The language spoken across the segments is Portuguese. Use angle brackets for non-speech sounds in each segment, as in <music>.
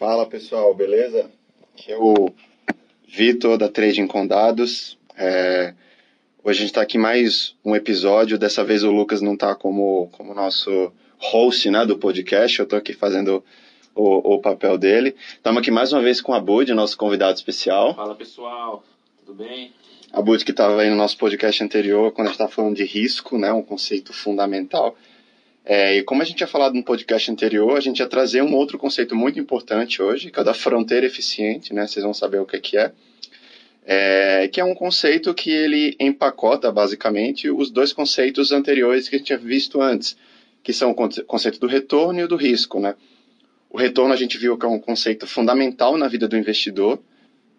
Fala pessoal, beleza? Aqui é o Vitor da Trading com Dados. É... Hoje a gente está aqui mais um episódio. Dessa vez o Lucas não está como, como nosso host né, do podcast. Eu estou aqui fazendo o, o papel dele. Estamos aqui mais uma vez com a Bud, nosso convidado especial. Fala pessoal, tudo bem? A Bud que estava aí no nosso podcast anterior, quando a gente estava falando de risco, né, um conceito fundamental. É, e como a gente tinha falado no podcast anterior, a gente ia trazer um outro conceito muito importante hoje, que é o da fronteira eficiente, né? Vocês vão saber o que, que é. é. Que é um conceito que ele empacota, basicamente, os dois conceitos anteriores que a gente tinha visto antes, que são o conceito do retorno e o do risco, né? O retorno a gente viu que é um conceito fundamental na vida do investidor,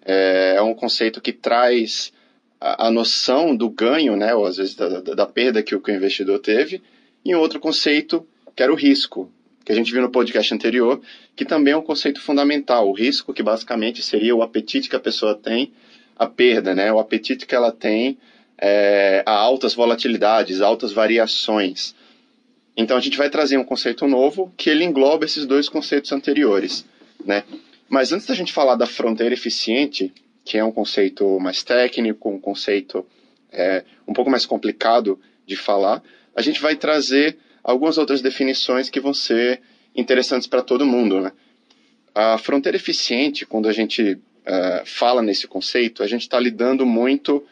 é, é um conceito que traz a, a, noção do ganho, né? Ou às vezes da, da, da perda que o, que o investidor teve, e outro conceito, que era o risco, que a gente viu no podcast anterior, que também é um conceito fundamental. O risco, que basicamente seria o apetite que a pessoa tem, a perda, né? O apetite que ela tem é, a altas volatilidades, altas variações. Então a gente vai trazer um conceito novo que ele engloba esses dois conceitos anteriores, né? Mas antes da gente falar da fronteira eficiente, que é um conceito mais técnico, um conceito é, um pouco mais complicado de falar, a gente vai trazer algumas outras definições que vão ser interessantes para todo mundo. Né? A fronteira eficiente, quando a gente uh, fala nesse conceito, a gente está lidando muito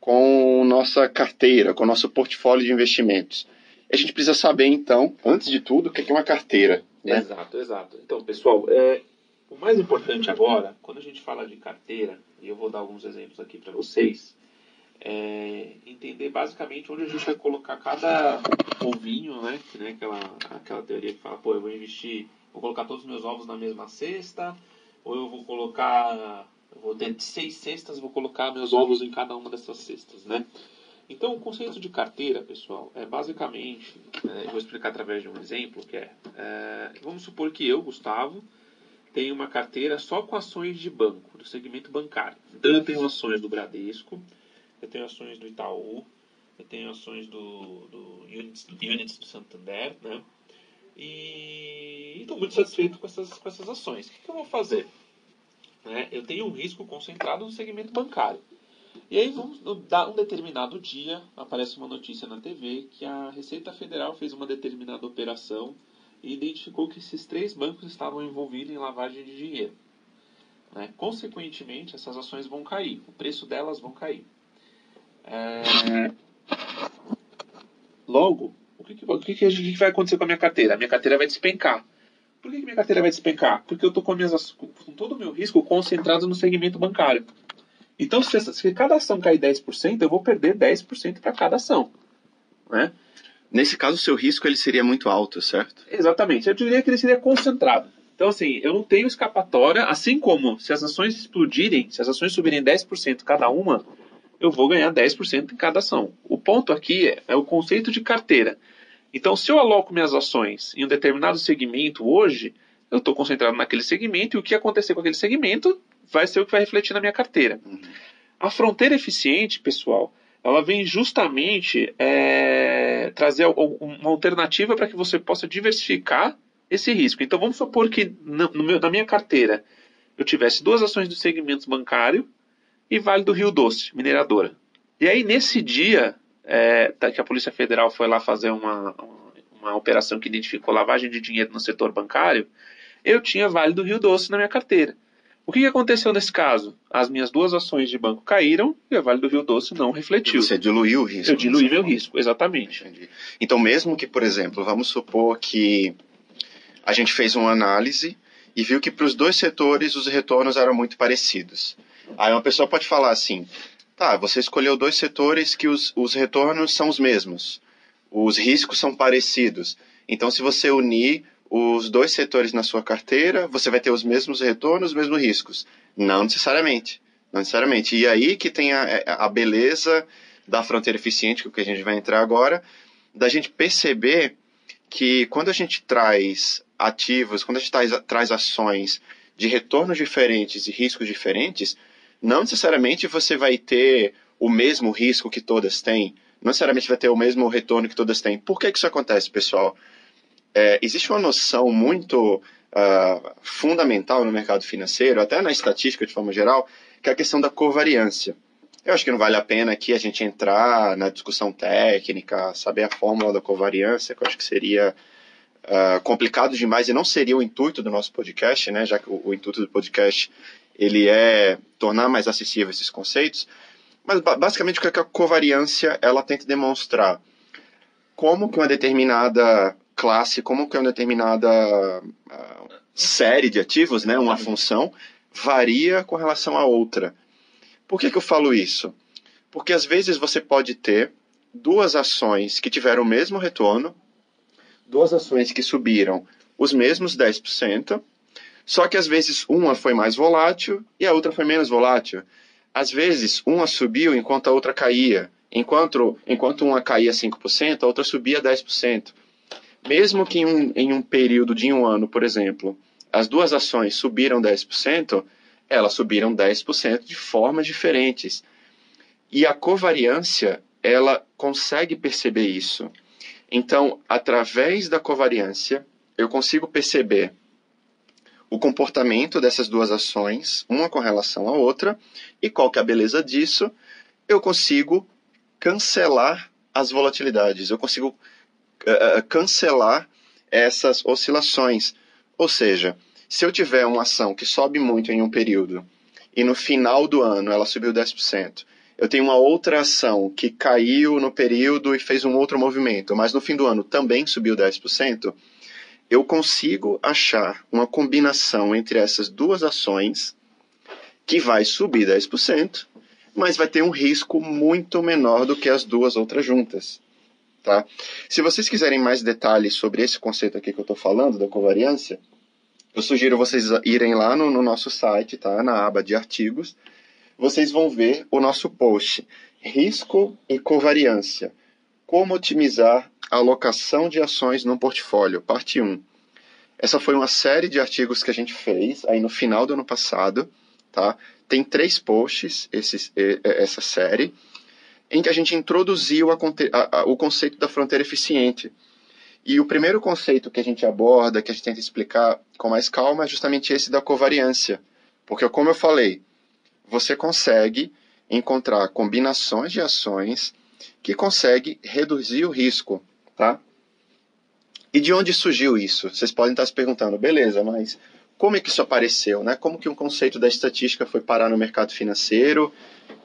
com nossa carteira, com nosso portfólio de investimentos. A gente precisa saber, então, antes de tudo, o que é uma carteira. Né? Exato, exato. Então, pessoal, é, o mais importante agora, quando a gente fala de carteira, e eu vou dar alguns exemplos aqui para vocês, é, entender basicamente onde a gente vai colocar cada ovinho, né? Que, né aquela, aquela teoria que fala, pô, eu vou investir, vou colocar todos os meus ovos na mesma cesta, ou eu vou colocar, eu vou ter seis cestas, vou colocar meus ovos em cada uma dessas cestas, né? Então, o conceito de carteira, pessoal, é basicamente, é, eu vou explicar através de um exemplo, que é, é, vamos supor que eu, Gustavo, tenho uma carteira só com ações de banco, do segmento bancário. Então, eu tenho ações do Bradesco, eu tenho ações do Itaú, eu tenho ações do, do Units, do Units do Santander, né? E estou muito satisfeito com essas, com essas ações. O que, que eu vou fazer? Né? Eu tenho um risco concentrado no segmento bancário. E aí, vamos, um determinado dia, aparece uma notícia na TV que a Receita Federal fez uma determinada operação e identificou que esses três bancos estavam envolvidos em lavagem de dinheiro. Né? Consequentemente, essas ações vão cair, o preço delas vão cair. É... Logo, o que, que, o que, que, vai acontecer com a minha carteira? A minha carteira vai despencar. Por que, que minha carteira vai despencar? Porque eu estou com, com todo o meu risco concentrado no segmento bancário. Então, se, se cada ação cair 10%, eu vou perder 10% para cada ação. Né? Nesse caso, o seu risco ele seria muito alto, certo? Exatamente. Eu diria que ele seria concentrado. Então, assim, eu não tenho escapatória, assim como se as ações explodirem, se as ações subirem 10% cada uma, eu vou ganhar 10% em cada ação. O ponto aqui é, é o conceito de carteira. Então, se eu aloco minhas ações em um determinado segmento hoje, eu estou concentrado naquele segmento e o que acontecer com aquele segmento vai ser o que vai refletir na minha carteira. Uhum. A fronteira eficiente, pessoal, ela vem justamente é, trazer uma alternativa para que você possa diversificar esse risco. Então, vamos supor que meu, na minha carteira eu tivesse duas ações do segmento bancário e Vale do Rio Doce, mineradora. E aí, nesse dia é, tá, que a Polícia Federal foi lá fazer uma, uma operação que identificou lavagem de dinheiro no setor bancário, eu tinha Vale do Rio Doce na minha carteira. O que, aconteceu nesse caso? As minhas duas ações de banco caíram e a Vale do Rio Doce não refletiu. Você diluiu o risco. Eu diluí meu risco, exatamente. Entendi. Então, mesmo que, por exemplo, vamos supor que a gente fez uma análise e viu que para os dois setores os retornos eram muito parecidos. Aí uma pessoa pode falar assim: tá, você escolheu dois setores que os, os retornos são os mesmos, os riscos são parecidos. Então, se você unir os dois setores na sua carteira, você vai ter os mesmos retornos, os mesmos riscos. Não necessariamente. Não necessariamente. E aí que tem a, a beleza da fronteira eficiente, que a gente vai entrar agora, da gente perceber que quando a gente traz ativos, quando a gente traz, traz ações de retornos diferentes e riscos diferentes, não necessariamente você vai ter o mesmo risco que todas têm, não necessariamente vai ter o mesmo retorno que todas têm. Por que, que isso acontece, pessoal? É, existe uma noção muito uh, fundamental no mercado financeiro, até na estatística de forma geral, que é a questão da covariância. Eu acho que não vale a pena aqui a gente entrar na discussão técnica, saber a fórmula da covariância, que eu acho que seria uh, complicado demais e não seria o intuito do nosso podcast, né? Já que o, o intuito do podcast ele é tornar mais acessível esses conceitos. Mas basicamente o que, a covariância ela tenta demonstrar? Como que uma determinada classe, como que uma determinada uh, série de ativos, né, uma função, varia com relação a outra. Por que, que eu falo isso? Porque às vezes você pode ter duas ações que tiveram o mesmo retorno, duas ações que subiram os mesmos 10%, só que às vezes uma foi mais volátil e a outra foi menos volátil. Às vezes uma subiu enquanto a outra caía. Enquanto, enquanto uma caía 5%, a outra subia 10%. Mesmo que em um, em um período de um ano, por exemplo, as duas ações subiram 10%, elas subiram 10% de formas diferentes. E a covariância, ela consegue perceber isso. Então, através da covariância, eu consigo perceber o comportamento dessas duas ações, uma com relação à outra, e qual que é a beleza disso? Eu consigo cancelar as volatilidades, eu consigo uh, cancelar essas oscilações. Ou seja, se eu tiver uma ação que sobe muito em um período e no final do ano ela subiu 10%, eu tenho uma outra ação que caiu no período e fez um outro movimento, mas no fim do ano também subiu 10%, eu consigo achar uma combinação entre essas duas ações que vai subir 10%, mas vai ter um risco muito menor do que as duas outras juntas. Tá? Se vocês quiserem mais detalhes sobre esse conceito aqui que eu estou falando, da covariância, eu sugiro vocês irem lá no, no, nosso site, tá? na aba de artigos. Vocês vão ver o nosso post Risco e Covariância. Como otimizar a alocação de ações no portfólio, parte 1. Essa foi uma série de artigos que a gente fez aí no final do ano passado. Tá? Tem três posts esse, essa série, em que a gente introduziu a, a, o conceito da fronteira eficiente e o primeiro conceito que a gente aborda, que a gente tenta explicar com mais calma, é justamente esse da covariância. Porque, como eu falei, você consegue encontrar combinações de ações que conseguem reduzir o risco, tá? E de onde surgiu isso? Vocês podem estar se perguntando, beleza, mas como é que isso apareceu, né? Como que um conceito da estatística foi parar no mercado financeiro?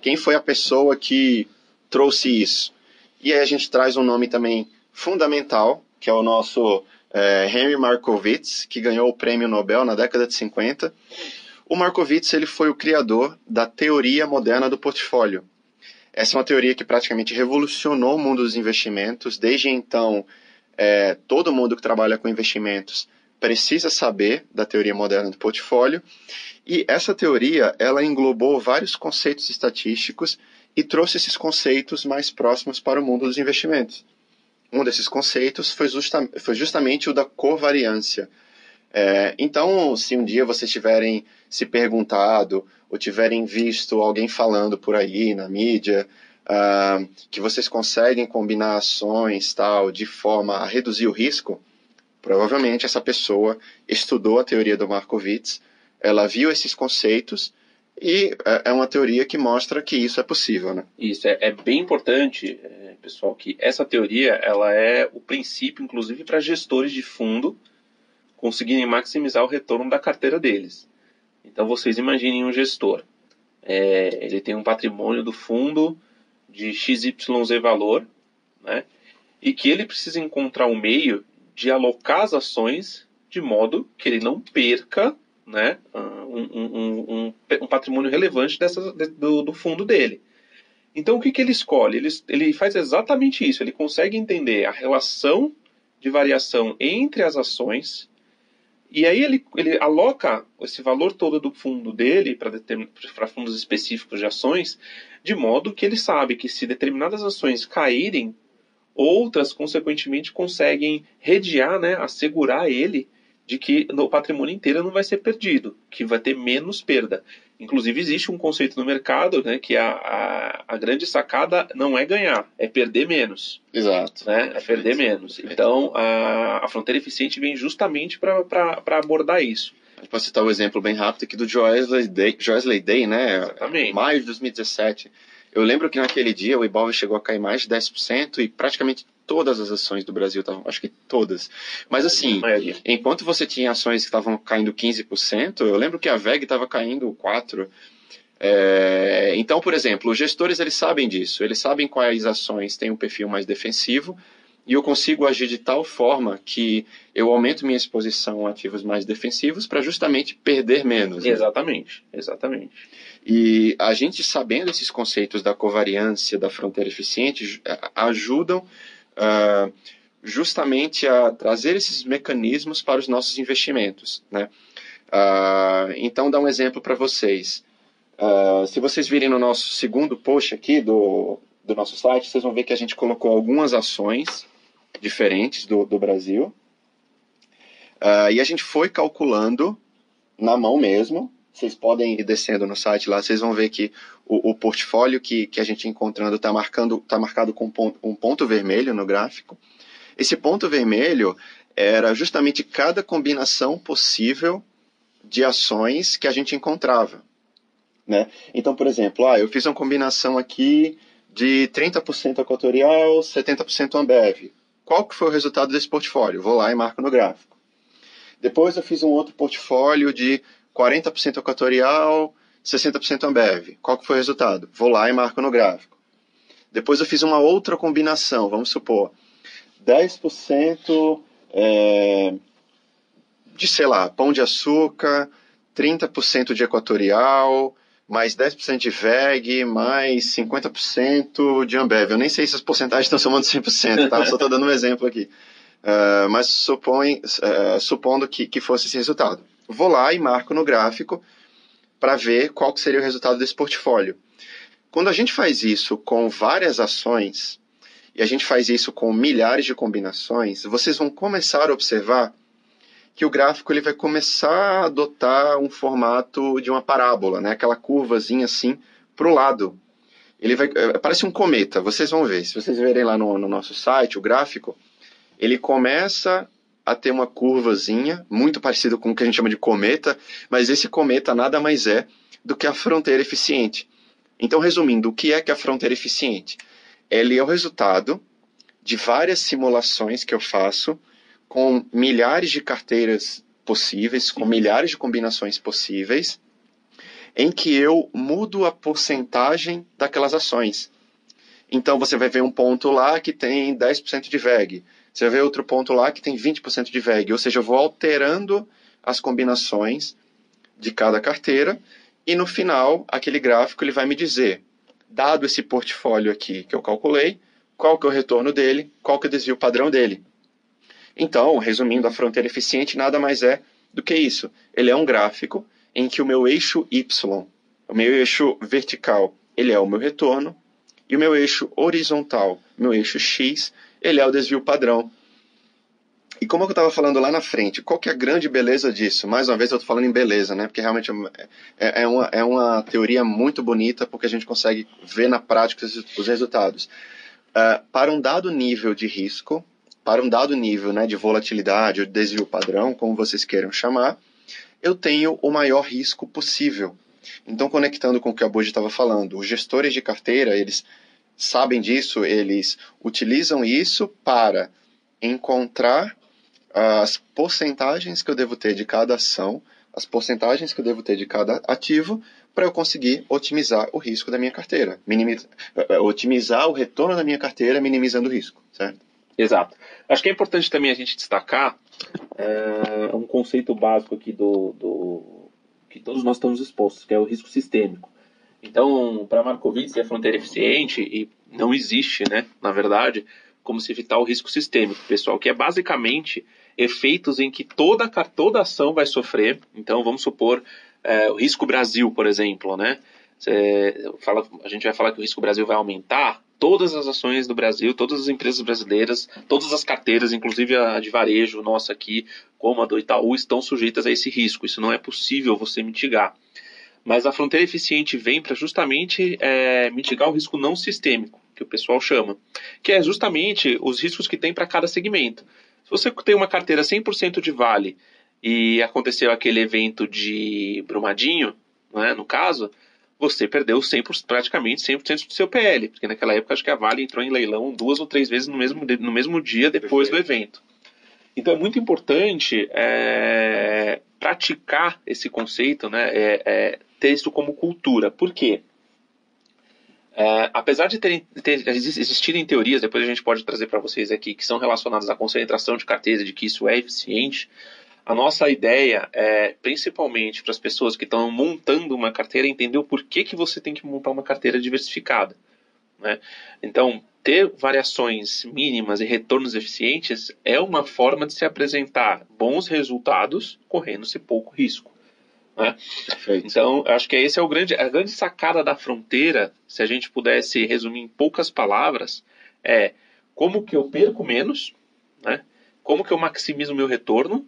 Quem foi a pessoa que trouxe isso? E aí a gente traz um nome também fundamental, que é o nosso é, Henry Markowitz, que ganhou o prêmio Nobel na década de 50. O Markowitz ele foi o criador da teoria moderna do portfólio. Essa é uma teoria que praticamente revolucionou o mundo dos investimentos. Desde então, é, todo mundo que trabalha com investimentos precisa saber da teoria moderna do portfólio. E essa teoria ela englobou vários conceitos estatísticos e trouxe esses conceitos mais próximos para o mundo dos investimentos um desses conceitos foi, justa, foi justamente o da covariância. É, então, se um dia vocês tiverem se perguntado ou tiverem visto alguém falando por aí na mídia uh, que vocês conseguem combinar ações tal de forma a reduzir o risco, provavelmente essa pessoa estudou a teoria do Markowitz, ela viu esses conceitos e é, é uma teoria que mostra que isso é possível, né? Isso é, é bem importante. É pessoal, que essa teoria ela é o princípio, inclusive, para gestores de fundo conseguirem maximizar o retorno da carteira deles. Então, vocês imaginem um gestor. É, ele tem um patrimônio do fundo de XYZ valor, né? E que ele precisa encontrar um meio de alocar as ações de modo que ele não perca né, um, um, um, um patrimônio relevante dessa, do, do fundo dele. Então o que, que ele escolhe? Ele, ele faz exatamente isso. Ele consegue entender a relação de variação entre as ações e aí ele, ele aloca esse valor todo do fundo dele para fundos específicos de ações, de modo que ele sabe que se determinadas ações caírem, outras consequentemente conseguem redear, né, assegurar ele de que o patrimônio inteiro não vai ser perdido, que vai ter menos perda. Inclusive, existe um conceito no mercado né, que a, a, a grande sacada não é ganhar, é perder menos. Exato. Né? É perder menos. Então, a, a fronteira eficiente vem justamente para abordar isso. Pode citar o um exemplo bem rápido aqui do Joesley Day, Joesley Day né? Exatamente. Maio de 2017. Eu lembro que naquele dia o Ibov chegou a cair mais de 10% e praticamente todas as ações do Brasil estavam, acho que todas. Mas assim, enquanto você tinha ações que estavam caindo 15%, eu lembro que a VEG estava caindo 4%. É, então, por exemplo, os gestores eles sabem disso, eles sabem quais ações têm um perfil mais defensivo e eu consigo agir de tal forma que eu aumento minha exposição a ativos mais defensivos para justamente perder menos. Né? Exatamente, exatamente. E a gente sabendo esses conceitos da covariância, da fronteira eficiente, ajudam uh, justamente a trazer esses mecanismos para os nossos investimentos. Né? Uh, então, dar um exemplo para vocês. Uh, se vocês virem no nosso segundo post aqui do, do nosso site, vocês vão ver que a gente colocou algumas ações diferentes do, do Brasil. E a gente foi calculando na mão mesmo. Vocês podem ir descendo no site lá, vocês vão ver que o, o portfólio que, que a gente encontrando está tá marcado com ponto, um ponto vermelho no gráfico. Esse ponto vermelho era justamente cada combinação possível de ações que a gente encontrava. Né? Então, por exemplo, ah, eu fiz uma combinação aqui de 30% equatorial, 70% Ambev. Qual que foi o resultado desse portfólio? Vou lá e marco no gráfico. Depois eu fiz um outro portfólio de 40% equatorial, 60% Ambev. Qual que foi o resultado? Vou lá e marco no gráfico. Depois eu fiz uma outra combinação, vamos supor, 10% é, de, sei lá, pão de açúcar, 30% de equatorial, mais 10% de VEG, mais 50% de Ambev. Eu nem sei se as porcentagens estão somando 100%, tá? Só estou dando um exemplo aqui. Uh, mas supõe, uh, supondo que, que fosse esse resultado. Vou lá e marco no gráfico para ver qual seria o resultado desse portfólio. Quando a gente faz isso com várias ações, e a gente faz isso com milhares de combinações, vocês vão começar a observar que o gráfico ele vai começar a adotar um formato de uma parábola, né? aquela curvazinha assim para o lado. Ele vai, é, parece um cometa, vocês vão ver. Se vocês verem lá no, no nosso site, o gráfico, ele começa a ter uma curvazinha, muito parecido com o que a gente chama de cometa, mas esse cometa nada mais é do que a fronteira eficiente. Então, resumindo, o que é que é a fronteira eficiente? Ele é o resultado de várias simulações que eu faço com milhares de carteiras possíveis, com milhares de combinações possíveis, em que eu mudo a porcentagem daquelas ações. Então você vai ver um ponto lá que tem 10% de VEG, você ver outro ponto lá que tem 20% de VEG, ou seja, eu vou alterando as combinações de cada carteira e no final aquele gráfico ele vai me dizer, dado esse portfólio aqui que eu calculei, qual que é o retorno dele, qual que é o desvio padrão dele. Então, resumindo, a fronteira eficiente nada mais é do que isso. Ele é um gráfico em que o meu eixo Y, o meu eixo vertical, ele é o meu retorno, e o meu eixo horizontal, meu eixo X, ele é o desvio padrão. E como eu estava falando lá na frente, qual que é a grande beleza disso? Mais uma vez eu estou falando em beleza, né? Porque realmente é, é, uma, é uma teoria muito bonita, porque a gente consegue ver na prática os resultados. Uh, para um dado nível de risco, para um dado nível né, de volatilidade ou desvio padrão, como vocês queiram chamar, eu tenho o maior risco possível. Então, conectando com o que a Boji estava falando, os gestores de carteira, eles sabem disso, eles utilizam isso para encontrar as porcentagens que eu devo ter de cada ação, as porcentagens que eu devo ter de cada ativo, para eu conseguir otimizar o risco da minha carteira, minimizar, eh, otimizar o retorno da minha carteira, minimizando o risco, certo? Exato. Acho que é importante também a gente destacar é, um conceito básico aqui do, do, que todos nós estamos expostos, que é o risco sistêmico. Então, para Markowitz é fronteira eficiente e não existe, né, na verdade, como se evitar o risco sistêmico, pessoal, que é basicamente efeitos em que toda, toda ação vai sofrer. Então, vamos supor é, o risco Brasil, por exemplo, né? Fala, a gente vai falar que o risco Brasil vai aumentar, todas as ações do Brasil, todas as empresas brasileiras, todas as carteiras, inclusive a de varejo nossa aqui, como a do Itaú, estão sujeitas a esse risco. Isso não é possível você mitigar. Mas a fronteira eficiente vem para justamente é, mitigar o risco não sistêmico, que o pessoal chama, que é justamente os riscos que tem para cada segmento. Se você tem uma carteira 100% de vale e aconteceu aquele evento de Brumadinho, né, no caso, você perdeu 100%, praticamente 100% do seu PL, porque naquela época acho que a Vale entrou em leilão duas ou três vezes no mesmo, no mesmo dia depois Perfeito. do evento. Então é muito importante é, praticar esse conceito, né, é, é, isso como cultura. Por quê? É, apesar de ter, ter, existirem teorias, depois a gente pode trazer para vocês aqui, que são relacionadas à concentração de carteira, de que isso é eficiente, a nossa ideia é, principalmente para as pessoas que estão montando uma carteira, entender o porquê que você tem que montar uma carteira diversificada. Né? Então, ter variações mínimas e retornos eficientes é uma forma de se apresentar bons resultados correndo-se pouco risco. Né? Então, acho que esse é o grande, a grande sacada da fronteira, se a gente pudesse resumir em poucas palavras, é como que eu perco menos, né? como que eu maximizo o meu retorno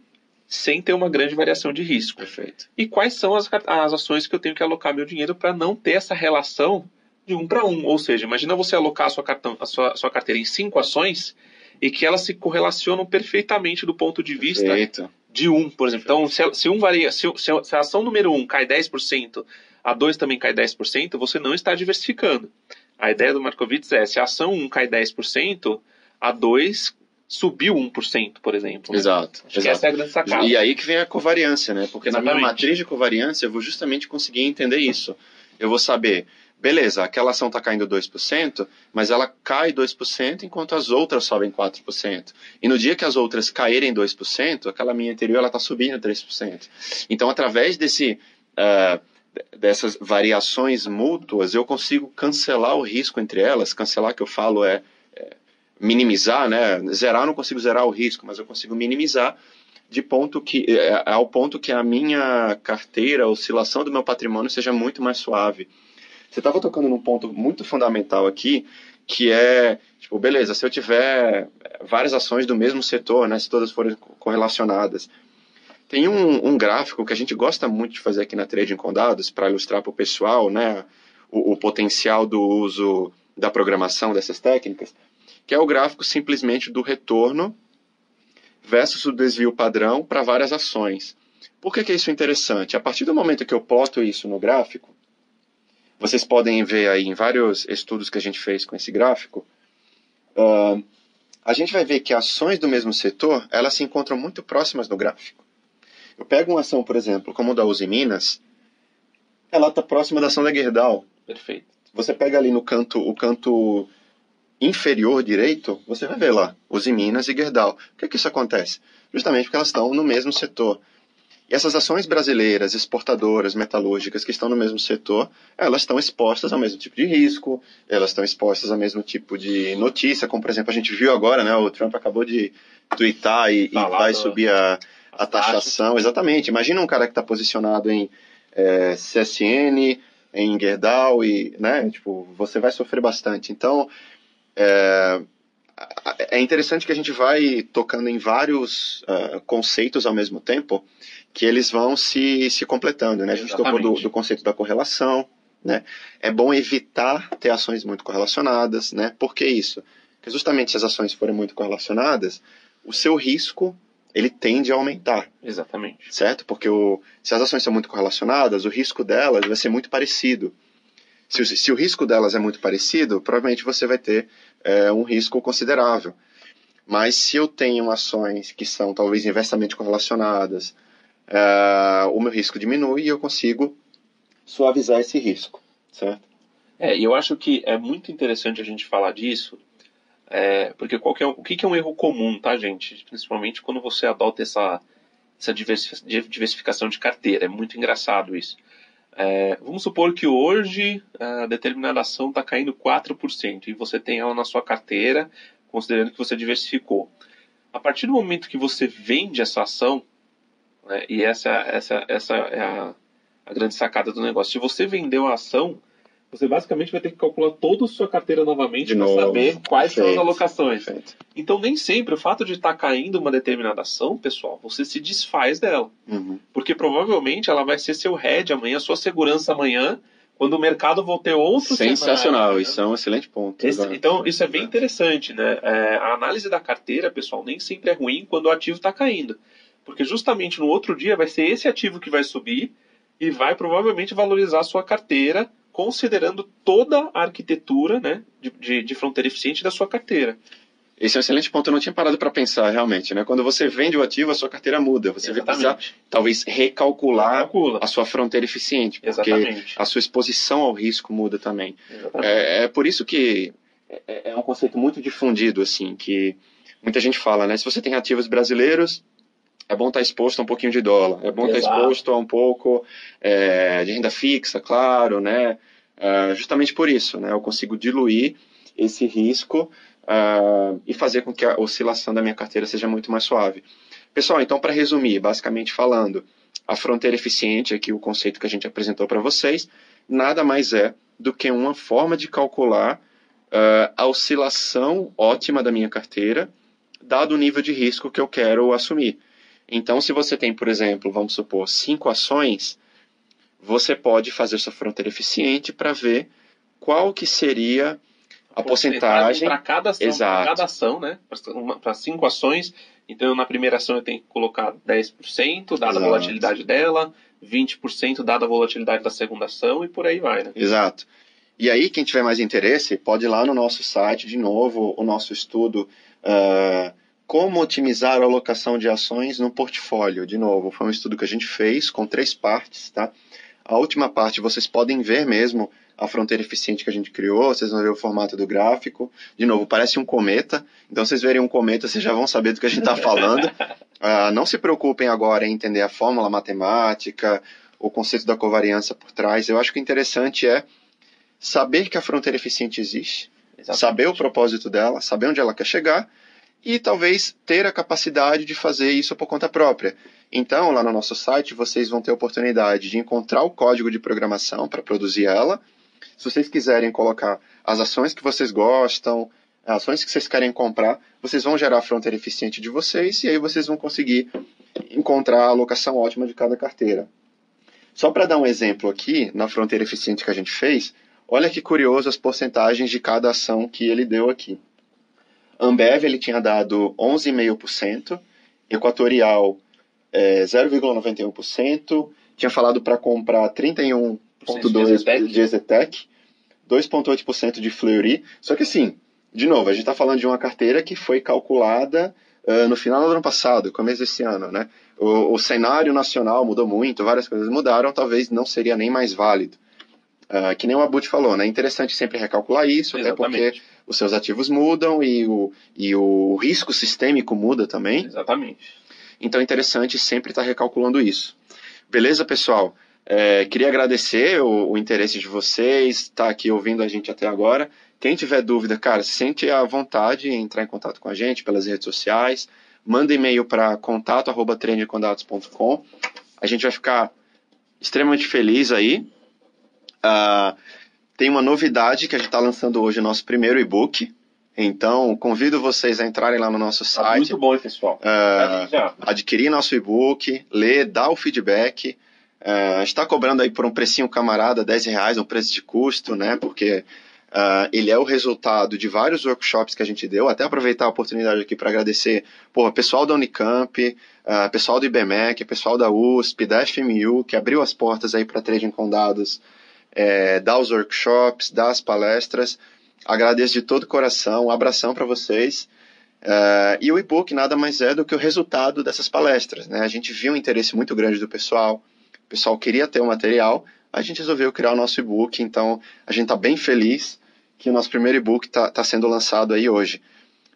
sem ter uma grande variação de risco. Perfeito. E quais são as, as ações que eu tenho que alocar meu dinheiro para não ter essa relação de um para um? Ou seja, imagina você alocar a sua, cartão, a sua, a sua carteira em cinco ações e que elas se correlacionam perfeitamente do ponto de vista Perfeito. De um, por exemplo. Então, se, se um varia, se, se, a ação número um cai 10%, a 2 também cai 10%, você não está diversificando. A ideia do Markowitz é, se a ação 1 cai 10%, a 2 subiu 1%, por exemplo. Né? Exato. Acho exato. é a grande sacada. E aí que vem a covariância, né? Porque Exatamente. na minha matriz de covariância eu vou justamente conseguir entender isso. Eu vou saber, beleza, aquela ação está caindo 2%, mas ela cai 2% enquanto as outras sobem 4%. E no dia que as outras caírem 2%, aquela minha anterior está subindo 3%. Então, através desse... Uh, dessas variações mútuas, eu consigo cancelar o risco entre elas. Cancelar que eu falo é minimizar, né? Zerar, eu não consigo zerar o risco, mas eu consigo minimizar de ponto que é, é, ao ponto que a minha carteira, a oscilação do meu patrimônio seja muito mais suave. Você estava tocando num ponto muito fundamental aqui, que é, tipo, beleza, se eu tiver várias ações do mesmo setor, né, se todas forem correlacionadas, tem um, um gráfico que a gente gosta muito de fazer aqui na Trading com Dados para ilustrar para o pessoal, né, o, o potencial do uso da programação dessas técnicas, que é o gráfico simplesmente do retorno versus o desvio padrão para várias ações. Por que, que isso é interessante? A partir do momento que eu ploto isso no gráfico, vocês podem ver aí em vários estudos que a gente fez com esse gráfico, uh, a gente vai ver que ações do mesmo setor, elas se encontram muito próximas no gráfico. Eu pego uma ação, por exemplo, como a da Uzi Minas, ela está próxima da ação da Gerdau. Perfeito. Você pega ali no canto, o canto inferior direito, você vai ver lá, Uzi Minas e Gerdau. Por que, que isso acontece? Justamente porque elas estão no mesmo setor. E essas ações brasileiras, exportadoras, metalúrgicas, que estão no mesmo setor, elas estão expostas ao mesmo tipo de risco, elas estão expostas ao mesmo tipo de notícia, como por exemplo a gente viu agora, né, o Trump acabou de twittar e, e vai subir a, a taxação. Exatamente. Imagina um cara que está posicionado em é, CSN, em Gerdau, e, né, tipo, você vai sofrer bastante. Então, é, é interessante que a gente vai tocando em vários uh, conceitos ao mesmo tempo, que eles vão se, se completando. Né? A gente Exatamente. tocou do, do, conceito da correlação. Né? É bom evitar ter ações muito correlacionadas. Né? Por que isso? Porque justamente se as ações forem muito correlacionadas, o seu risco ele tende a aumentar. Exatamente. Certo? Porque o, se as ações são muito correlacionadas, o risco delas vai ser muito parecido. Se o, se o risco delas é muito parecido, provavelmente você vai ter é, um risco considerável. Mas se eu tenho ações que são talvez inversamente correlacionadas, é, o meu risco diminui e eu consigo suavizar esse risco, certo? É, eu acho que é muito interessante a gente falar disso, é, porque qual é, o que, que é um erro comum, tá, gente? Principalmente quando você adota essa, essa diversificação de carteira. É muito engraçado isso. É, vamos supor que hoje a determinada ação está caindo 4% e você tem ela na sua carteira, considerando que você diversificou. A partir do momento que você vende essa ação, né, e essa, essa, essa é a, a grande sacada do negócio, se você vendeu a ação, você basicamente vai ter que calcular toda a sua carteira novamente para saber quais são as Perfeito. alocações. Perfeito. Então, nem sempre o fato de estar caindo uma determinada ação, pessoal, você se desfaz dela. Uhum. Porque provavelmente ela vai ser seu head amanhã, sua segurança amanhã, quando o mercado for ter outro Sensacional, cenário, né? isso é um excelente ponto. Esse- então, isso é bem interessante, né? É, a análise da carteira, pessoal, nem sempre é ruim quando o ativo está caindo. Porque justamente no outro dia vai ser esse ativo que vai subir e vai provavelmente valorizar a sua carteira, considerando toda a arquitetura né, de, de, de fronteira eficiente da sua carteira. Esse é um excelente ponto, eu não tinha parado para pensar realmente, né? Quando você vende o ativo, a sua carteira muda. Você vai precisar, Exatamente. talvez, recalcular Calcula. a sua fronteira eficiente, porque Exatamente. a sua exposição ao risco muda também. Exatamente. É, é por isso que é, é um conceito muito difundido, assim, que muita gente fala, né? Se você tem ativos brasileiros, é bom estar exposto a um pouquinho de dólar, é bom estar Exato. exposto a um pouco é, de renda fixa, claro, né? É, justamente por isso, né? Eu consigo diluir esse risco ah, e fazer com que a oscilação da minha carteira seja muito mais suave. Pessoal, então, para resumir, basicamente falando, a fronteira eficiente, aqui o conceito que a gente apresentou para vocês, nada mais é do que uma forma de calcular ah, a oscilação ótima da minha carteira, dado o nível de risco que eu quero assumir. Então, se você tem, por exemplo, vamos supor, cinco ações, você pode fazer sua fronteira eficiente para ver qual que seria a porcentagem. para cada ação, Exato. para cada ação, né? Para cinco ações. Então, na primeira ação eu tenho que colocar 10%, dada Exato. a volatilidade dela, 20% dada a volatilidade da segunda ação e por aí vai, né? Exato. E aí, quem tiver mais interesse, pode ir lá no nosso site, de novo, o nosso estudo ah, Como Otimizar a Alocação de Ações no Portfólio. De novo, foi um estudo que a gente fez com três partes, tá? A última parte vocês podem ver mesmo a fronteira eficiente que a gente criou, vocês vão ver o formato do gráfico. De novo, parece um cometa, então vocês verem um cometa, vocês já vão saber do que a gente está falando. <laughs> Ah, não se preocupem agora em entender a fórmula matemática, o conceito da covariância por trás. Eu acho que o interessante é saber que a fronteira eficiente existe, Exatamente. saber o propósito dela, saber onde ela quer chegar e talvez ter a capacidade de fazer isso por conta própria. Então, lá no nosso site, vocês vão ter a oportunidade de encontrar o código de programação para produzir ela. Se vocês quiserem colocar as ações que vocês gostam, ações que vocês querem comprar, vocês vão gerar a fronteira eficiente de vocês e aí vocês vão conseguir encontrar a alocação ótima de cada carteira. Só para dar um exemplo aqui, na fronteira eficiente que a gente fez, olha que curioso as porcentagens de cada ação que ele deu aqui. Ambev ele tinha dado 11,5%, Equatorial é, 0,91%, tinha falado para comprar 31,2% Exetec. de Exetec, 2,8% de Fleury. Só que assim, de novo, a gente está falando de uma carteira que foi calculada ah, no final do ano passado, começo desse ano, né? O, o cenário nacional mudou muito, várias coisas mudaram, talvez não seria nem mais válido. Ah, que nem o Abut falou, né? É interessante sempre recalcular isso, até porque Exatamente. Os seus ativos mudam e o, e o risco sistêmico muda também. Exatamente. Então é interessante sempre estar recalculando isso. Beleza, pessoal? É, queria agradecer o, o interesse de vocês, estar aqui ouvindo a gente até agora. Quem tiver dúvida, cara, se sente à vontade em entrar em contato com a gente pelas redes sociais. Manda e-mail para contato.trendcondados.com. A gente vai ficar extremamente feliz aí. Ah, tem uma novidade que a gente está lançando hoje, o nosso primeiro e-book. Então, convido vocês a entrarem lá no nosso Tá site. muito bom, pessoal. Já. adquirir nosso e-book, ler, dar o feedback. Uh, a gente está cobrando aí por um precinho camarada, 10 reais, um preço de custo, né? Porque ah, ele é o resultado de vários workshops que a gente deu. Até aproveitar a oportunidade aqui para agradecer pô, pessoal da Unicamp, ah, pessoal do IBMEC, pessoal da USP, da FMU, que abriu as portas aí para Trading com Dados, eh, dar os workshops, dar as palestras. Agradeço de todo coração, um abração para vocês. Eh, e o e-book nada mais é do que o resultado dessas palestras. Né? A gente viu um interesse muito grande do pessoal, o pessoal queria ter o material, a gente resolveu criar o nosso e-book, então a gente está bem feliz que o nosso primeiro e-book está tá sendo lançado aí hoje.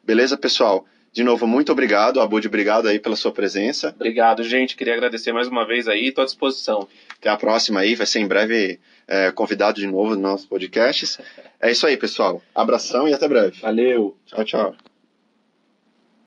Beleza, pessoal? De novo, muito obrigado, Abud, obrigado aí pela sua presença. Obrigado, gente. Queria agradecer mais uma vez aí. Estou à disposição. Até a próxima aí, vai ser em breve eh, convidado de novo nos nossos podcasts. É isso aí, pessoal. Abração e até breve. Valeu. Tchau, tchau.